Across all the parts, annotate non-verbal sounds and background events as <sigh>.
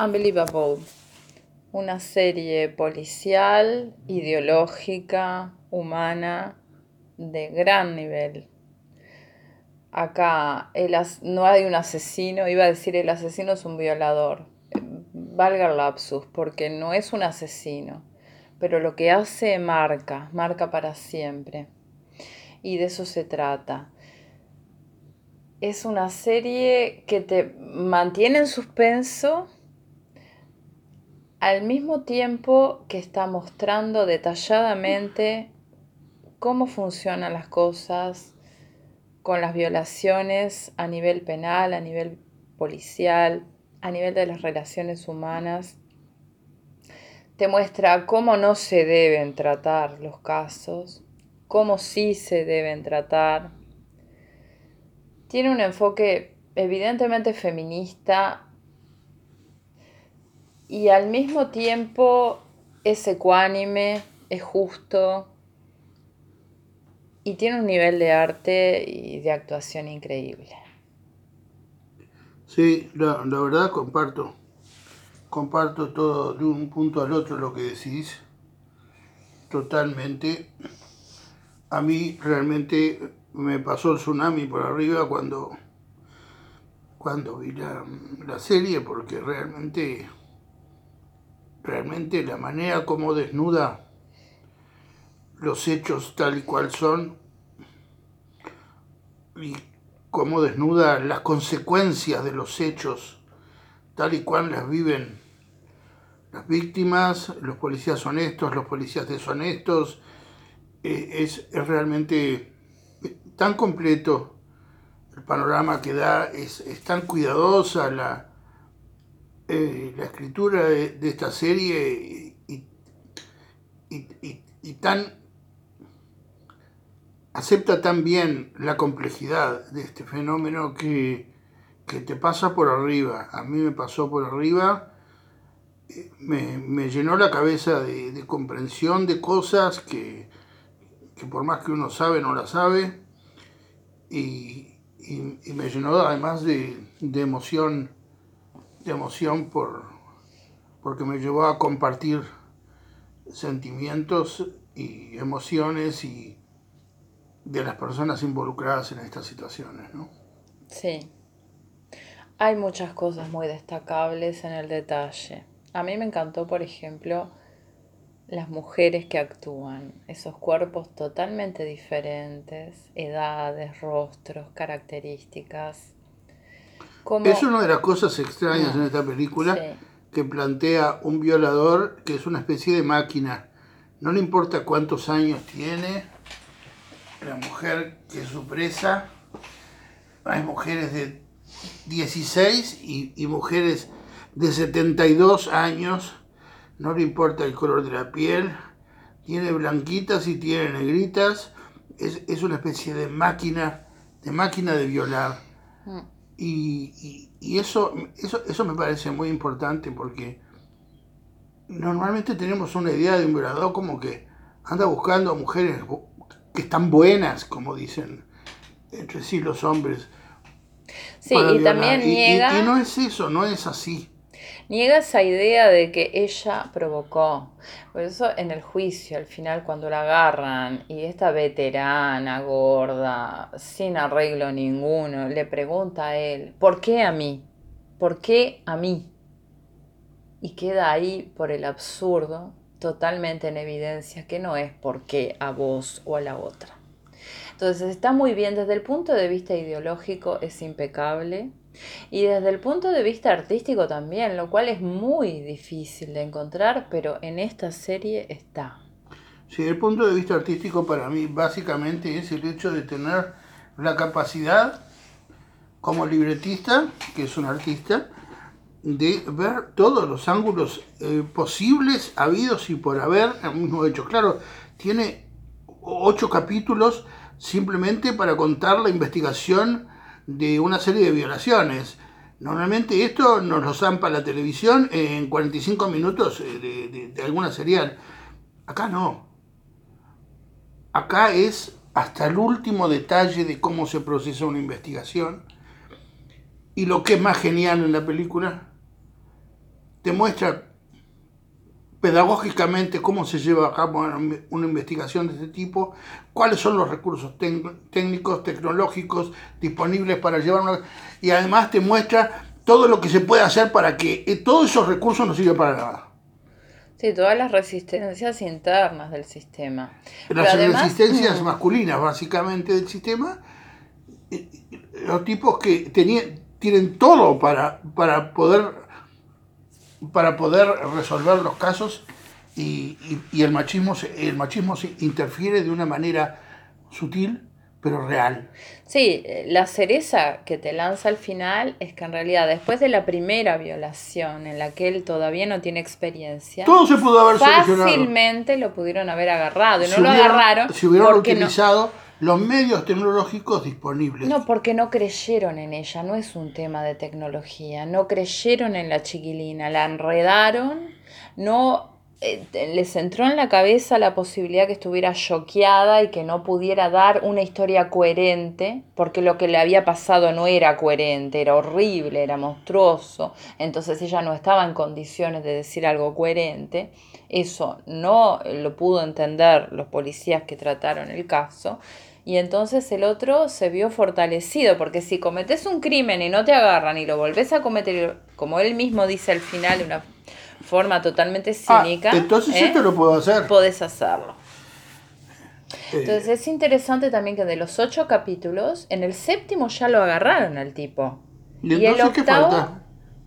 Unbelievable, una serie policial, ideológica, humana, de gran nivel. Acá no hay un asesino, iba a decir el asesino es un violador. Valga el lapsus, porque no es un asesino, pero lo que hace marca, marca para siempre. Y de eso se trata es una serie que te mantiene en suspenso al mismo tiempo que está mostrando detalladamente cómo funcionan las cosas con las violaciones a nivel penal, a nivel policial, a nivel de las relaciones humanas. Te muestra cómo no se deben tratar los casos, cómo sí se deben tratar. Tiene un enfoque evidentemente feminista y al mismo tiempo es ecuánime, es justo y tiene un nivel de arte y de actuación increíble. Sí, la, verdad comparto, comparto todo de un punto al otro lo que decís, totalmente. A mí realmente me pasó el tsunami por arriba cuando, cuando vi la, la serie, porque realmente realmente la manera como desnuda los hechos tal y cual son y cómo desnuda las consecuencias de los hechos tal y cual las viven las víctimas, los policías honestos, los policías deshonestos, eh, es, realmente tan completo el panorama que da, es, es tan cuidadosa la, eh, la escritura de, esta serie y, tan acepta tan bien la complejidad de este fenómeno que, te pasa por arriba. A mí me pasó por arriba, eh, me, llenó la cabeza de, comprensión de cosas que, por más que uno sabe, no la sabe. Y, me llenó además de, de emoción emoción por, porque me llevó a compartir sentimientos y emociones y de las personas involucradas en estas situaciones, ¿no? Sí. Hay muchas cosas muy destacables en el detalle. A mí me encantó, por ejemplo, las mujeres que actúan, esos cuerpos totalmente diferentes, edades, rostros, características. Es una de las cosas extrañas en esta película que plantea un violador que es una especie de máquina. No le importa cuántos años tiene la mujer que es su presa. Hay mujeres de 16 y, y mujeres de 72 años. No le importa el color de la piel. Tiene blanquitas y tiene negritas. Es, es una especie de máquina, de máquina de violar. Mm. Y, eso, eso, eso me parece muy importante porque normalmente tenemos una idea de un violador como que anda buscando a mujeres que están buenas, como dicen entre sí los hombres. Sí, y también niega... y no es eso, no es así. Niega esa idea de que ella provocó. Por eso en el juicio, al final, cuando la agarran y esta veterana, gorda, sin arreglo ninguno, le pregunta a él, ¿por qué a mí? ¿Por qué a mí? Y queda ahí por el absurdo, totalmente en evidencia, que no es por qué a vos o a la otra. Entonces está muy bien, desde el punto de vista ideológico es impecable, y desde el punto de vista artístico también, lo cual es muy difícil de encontrar, pero en esta serie está. Sí, el punto de vista artístico para mí básicamente es el hecho de tener la capacidad como libretista, que es un artista, de ver todos los ángulos eh, posibles, habidos y por haber el mismo hecho. Claro, tiene ocho capítulos simplemente para contar la investigación de una serie de violaciones. Normalmente esto nos lo zampa la televisión en 45 minutos eh, de, alguna serial. Acá no. Acá es hasta el último detalle de cómo se procesa una investigación. Y lo que es más genial en la película te muestra pedagógicamente cómo se lleva a cabo una investigación de este tipo, cuáles son los recursos técnicos, tecnológicos disponibles para llevar una... Y además te muestra todo lo que se puede hacer para que eh, todos esos recursos no sirvan para nada. Sí, todas las resistencias internas del sistema. Las resistencias mm. masculinas, básicamente, del sistema, eh, los tipos que tenían, tienen todo para, para poder para poder resolver los casos y, el, machismo, el machismo se interfiere de una manera sutil pero real. Sí, la cereza que te lanza al final es que en realidad después de la primera violación en la que él todavía no tiene experiencia, todo se pudo haber fácilmente lo pudieron haber agarrado y no lo agarraron. Si hubieran utilizado los medios tecnológicos disponibles. No, porque no creyeron en ella, no es un tema de tecnología, no creyeron en la chiquilina, la enredaron, no eh, les entró en la cabeza la posibilidad que estuviera choqueada y que no pudiera dar una historia coherente, porque lo que le había pasado no era coherente, era horrible, era monstruoso, entonces ella no estaba en condiciones de decir algo coherente. Eso no lo pudo entender los policías que trataron el caso y entonces el otro se vio fortalecido, porque si cometes un crimen y no te agarran y lo volvés a cometer, como él mismo dice al final de una forma totalmente ah, cínica. entonces ¿eh? esto lo puedo hacer. Podés hacerlo. Eh. Entonces es interesante también que de los ocho capítulos, en el séptimo ya lo agarraron al tipo. Y, el octavo,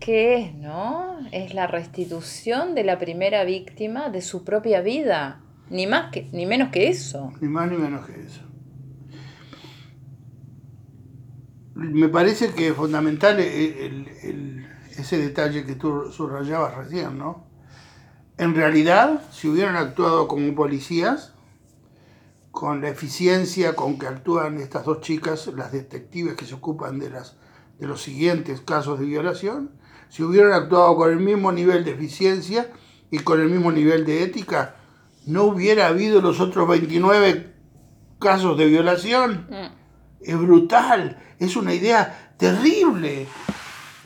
¿qué es, no? Es la restitución de la primera víctima de su propia vida. Ni más que, ni menos que eso. Ni más ni menos que eso. Me parece que es fundamental ese detalle que tú subrayabas recién, ¿no? En realidad, si hubieran actuado como policías, con la eficiencia con que actúan estas dos chicas, las detectives que se ocupan de, las, los siguientes casos de violación, si hubieran actuado con el mismo nivel de eficiencia y con el mismo nivel de ética, no hubiera habido los otros 29 casos de violación. Mm. Es brutal, es una idea terrible.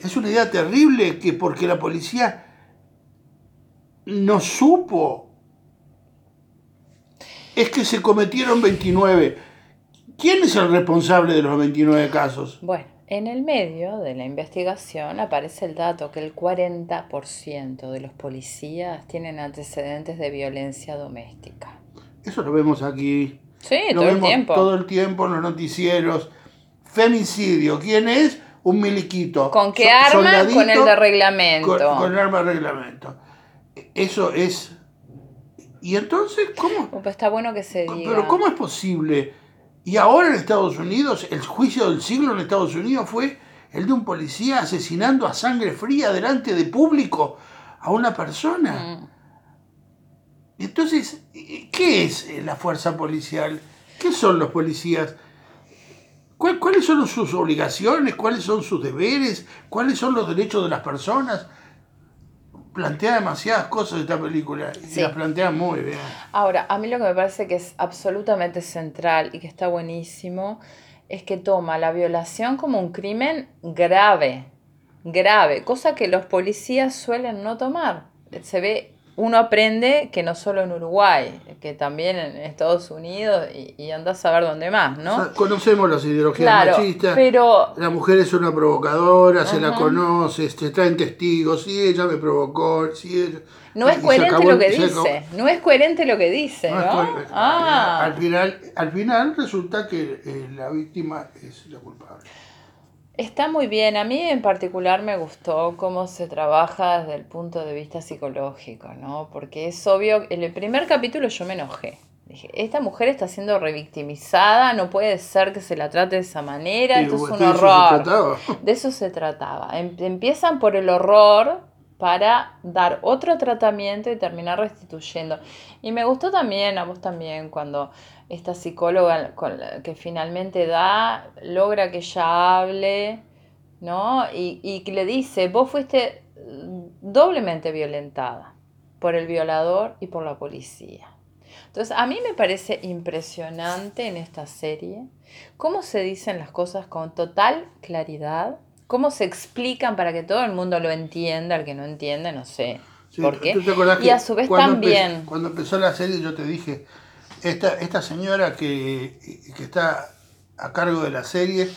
Es una idea terrible que porque la policía no supo. Es que se cometieron 29. ¿Quién es el responsable de los 29 casos? Bueno, en el medio de la investigación aparece el dato que el 40% de los policías tienen antecedentes de violencia doméstica. Eso lo vemos aquí. Sí, todo el tiempo. Todo el tiempo en los noticieros. Femicidio, ¿quién es? Un miliquito. ¿Con qué arma? Con el de reglamento. Con, el arma de reglamento. Eso es. ¿Y entonces cómo? Pues está bueno que se diga. Pero ¿cómo es posible? Y ahora en Estados Unidos, el juicio del siglo en Estados Unidos fue el de un policía asesinando a sangre fría delante de público a una persona. Mm. Entonces, ¿qué es la fuerza policial? ¿Qué son los policías? ¿Cuáles son sus obligaciones? ¿Cuáles son sus deberes? ¿Cuáles son los derechos de las personas? Plantea demasiadas cosas esta película y las plantea muy bien. Ahora, a mí lo que me parece que es absolutamente central y que está buenísimo es que toma la violación como un crimen grave, grave, cosa que los policías suelen no tomar. Se ve uno aprende que no solo en Uruguay, que también en Estados Unidos y, y a saber dónde más, ¿no? conocemos las ideologías machistas. Pero... La mujer es una provocadora, se la conoce, se traen testigos, si ella me provocó, si ella... No es coherente lo que dice, no es coherente lo que dice, ¿no? ah. al, final, al final resulta que eh, la víctima es la culpable. Está muy bien. A mí en particular me gustó cómo se trabaja desde el punto de vista psicológico, ¿no? Porque es obvio, en el primer capítulo yo me enojé. Dije, esta mujer está siendo revictimizada, no puede ser que se la trate de esa manera, esto es un horror. De eso se trataba. Em, empiezan por el horror para dar otro tratamiento y terminar restituyendo. Y me gustó también, a vos también, cuando esta psicóloga que finalmente da, logra que ella hable, ¿no? Y, y le dice, vos fuiste doblemente violentada por el violador y por la policía. Entonces, a mí me parece impresionante en esta serie cómo se dicen las cosas con total claridad ¿Cómo se explican para que todo el mundo lo entienda? El que no entiende, no sé. ¿Por qué? y a su vez también. cuando empezó la serie, yo te dije: esta, esta señora que, que está a cargo de la serie,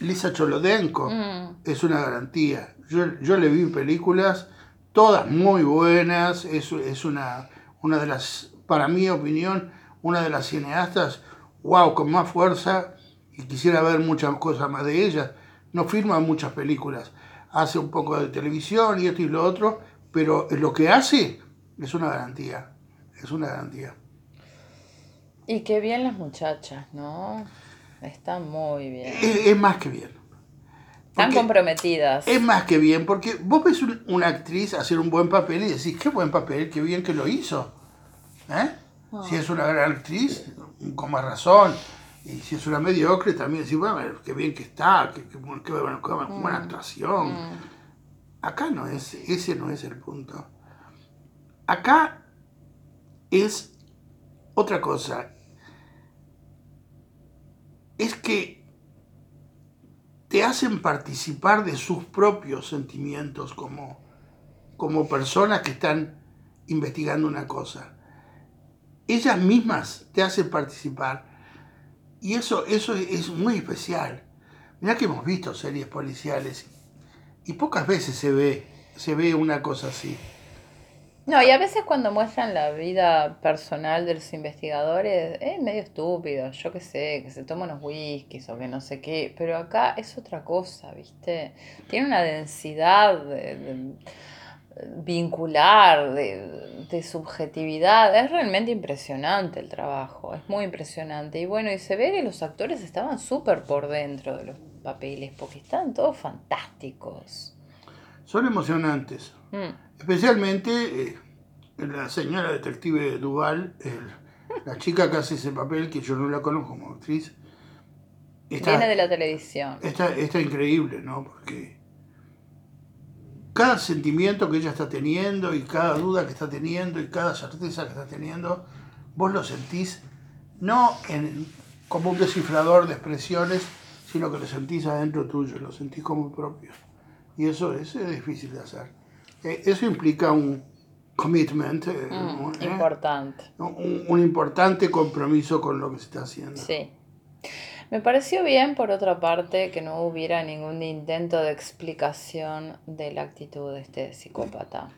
Lisa Cholodenko, mm. es una garantía. Yo, yo le vi películas, todas muy buenas, es, es una, una de las, para mi opinión, una de las cineastas, wow, con más fuerza, y quisiera ver muchas cosas más de ella. No firma muchas películas, hace un poco de televisión y esto y lo otro, pero lo que hace es una garantía, es una garantía. Y qué bien las muchachas, ¿no? Están muy bien. Es, más que bien. Están comprometidas. Es más que bien, porque vos ves una actriz hacer un buen papel y decís, qué buen papel, qué bien que lo hizo. ¿Eh? Ah. Si es una gran actriz, con más razón. Y si es una mediocre, también decís, bueno, qué bien que está, qué, buena, mm. actuación. Mm. Acá no es, ese no es el punto. Acá es otra cosa es que te hacen participar de sus propios sentimientos como, como personas que están investigando una cosa. Ellas mismas te hacen participar. Y eso, eso es muy especial. Mira que hemos visto series policiales y pocas veces se ve, se ve una cosa así. No, y a veces cuando muestran la vida personal de los investigadores es medio estúpido, yo qué sé, que se toman unos whiskies o que no sé qué, pero acá es otra cosa, ¿viste? Tiene una densidad vincular, de, de, subjetividad, es realmente impresionante el trabajo, es muy impresionante. Y bueno, y se ve que los actores estaban súper por dentro de los papeles, porque estaban todos fantásticos. Son emocionantes. Mm. Especialmente eh, la señora detective Duval, la chica que hace ese papel, que yo no la conozco como actriz. Viene de la televisión. Está, está increíble, ¿no? Porque cada sentimiento que ella está teniendo y cada duda que está teniendo y cada certeza que está teniendo, vos lo sentís no en, como un descifrador de expresiones, sino que lo sentís adentro tuyo, lo sentís como propio. Y eso, eso es difícil de hacer. Eh, eso implica un commitment. Eh, mm, importante. Un, importante compromiso con lo que se está haciendo. Sí. Me pareció bien, por otra parte, que no hubiera ningún intento de explicación de la actitud de este psicópata.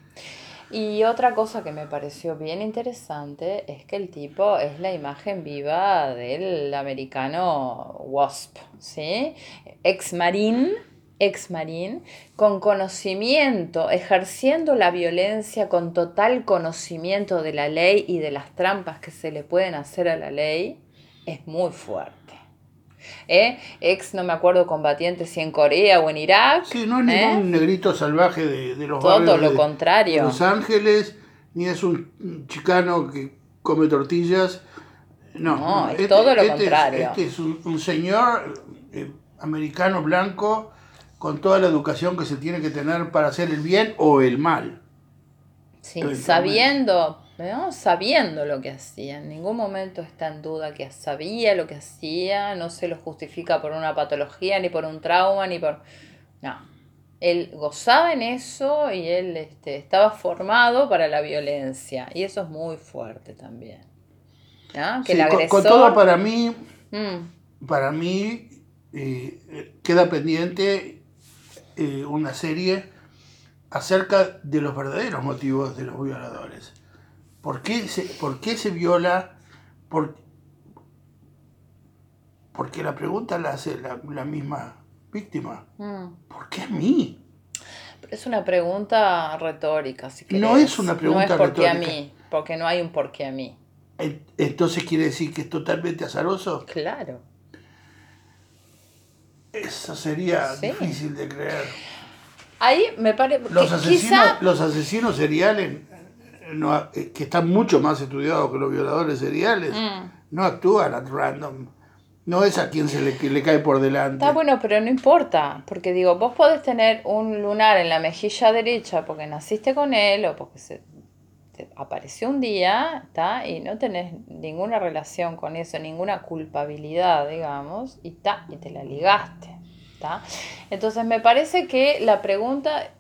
Y otra cosa que me pareció bien interesante es que el tipo es la imagen viva del americano Wasp, ¿sí? Ex marín ex marín, con conocimiento, ejerciendo la violencia con total conocimiento de la ley y de las trampas que se le pueden hacer a la ley, es muy fuerte. ¿Eh? Ex, no me acuerdo, combatiente si en Corea o en Irak. Sí, no es ningún ¿eh? negrito salvaje de, de los Todo lo contrario. Los Ángeles, ni es un chicano que come tortillas. No, es este, todo lo este contrario. este es un, señor eh, americano blanco con toda la educación que se tiene que tener para hacer el bien o el mal. Sí, sabiendo, sabiendo lo que hacía. En ningún momento está en duda que sabía lo que hacía, no se lo justifica por una patología, ni por un trauma, ni por... No, él gozaba en eso y él este, estaba formado para la violencia. Y eso es muy fuerte también. Que el agresor... con, todo para mí, mm. para mí eh, queda pendiente eh, una serie acerca de los verdaderos motivos de los violadores. ¿Por qué se, por qué se viola? Por, porque la pregunta la hace la, misma víctima. Mm. ¿Por qué a mí? Es una pregunta retórica, si No es una pregunta no es porque a mí, porque no hay un por qué a mí. Entonces quiere decir que es totalmente azaroso. Claro. Eso sería difícil de creer. Ahí me parece. Los, asesinos, los asesinos seriales, eh, que están mucho más estudiados que los violadores seriales, mm. no actúan at random. No es a quien se le, le, cae por delante. Está bueno, pero no importa. Porque digo, vos podés tener un lunar en la mejilla derecha porque naciste con él o porque se apareció un día, ¿está? Y no tenés ninguna relación con eso, ninguna culpabilidad, digamos, y, ta, y te la ligaste. Entonces me parece que la pregunta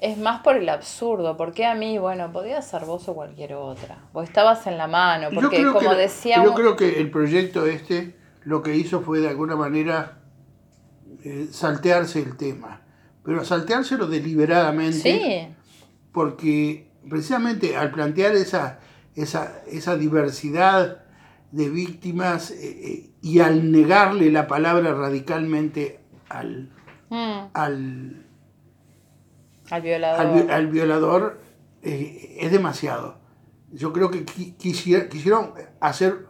es más por el absurdo, porque a mí, bueno, podía ser vos o cualquier otra, vos estabas en la mano, porque como decíamos... Yo creo que el proyecto este lo que hizo fue de alguna manera eh, saltearse el tema, pero salteárselo deliberadamente, sí. porque precisamente al plantear esa, esa, esa diversidad de víctimas eh, eh, y al negarle la palabra radicalmente al, mm. al al violador. Al, violador eh, es demasiado. Yo creo que quisieron hacer,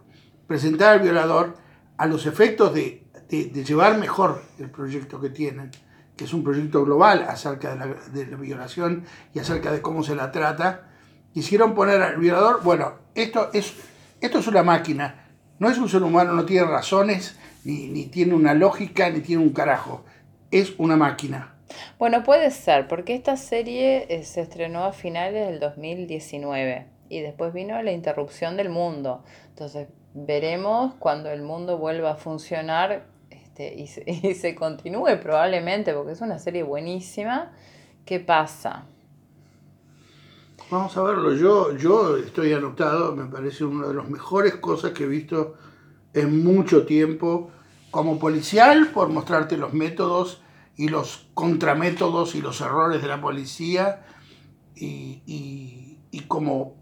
presentar al violador a los efectos de, llevar mejor el proyecto que tienen, que es un proyecto global acerca de la, violación y acerca de cómo se la trata. Quisieron poner al violador, bueno, esto es, esto es una máquina, no es un ser humano, no tiene razones, ni, ni tiene una lógica, ni tiene un carajo, es una máquina bueno, puede ser, porque esta serie eh, se estrenó a finales del 2019 y después vino la interrupción del mundo. Entonces, veremos cuando el mundo vuelva a funcionar este, y, se, <laughs> y continúe probablemente, porque es una serie buenísima. ¿Qué pasa? Vamos a verlo. Yo, yo estoy anotado, me parece una de las mejores cosas que he visto en mucho tiempo como policial por mostrarte los métodos y los contramétodos y los errores de la policía y, como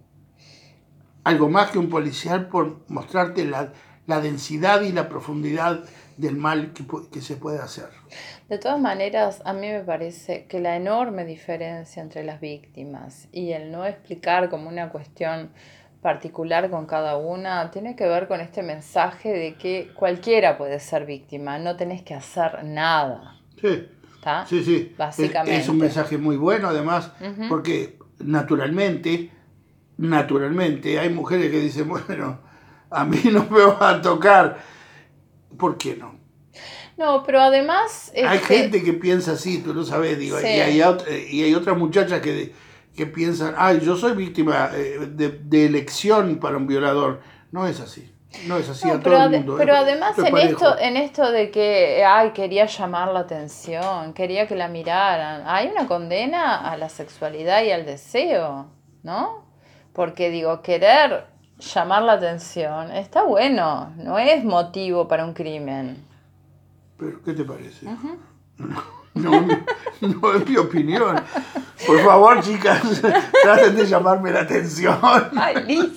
algo más que un policial por mostrarte la, densidad y la profundidad del mal que, que, se puede hacer. De todas maneras, a mí me parece que la enorme diferencia entre las víctimas y el no explicar como una cuestión particular con cada una tiene que ver con este mensaje de que cualquiera puede ser víctima, no tenés que hacer nada. Sí. Sí, sí. Básicamente. Es, un mensaje muy bueno, además, porque naturalmente, naturalmente, hay mujeres que dicen, <laughs> bueno, a mí no me va a tocar. ¿Por qué no? No, pero además... Hay gente que piensa así, tú lo sabes, digo, y, hay y hay otras muchachas que, que piensan, ay, yo soy víctima eh, de, de elección para un violador. No es así. No es así a pero todo el mundo. Pero además en esto, en esto de que ay, quería llamar la atención, quería que la miraran, hay una condena a la sexualidad y al deseo, ¿no? Porque digo, querer llamar la atención está bueno, no es motivo para un crimen. ¿Pero qué te parece? <laughs> No, no, es mi opinión. Por favor, chicas, <laughs> traten de llamarme la atención. Ay.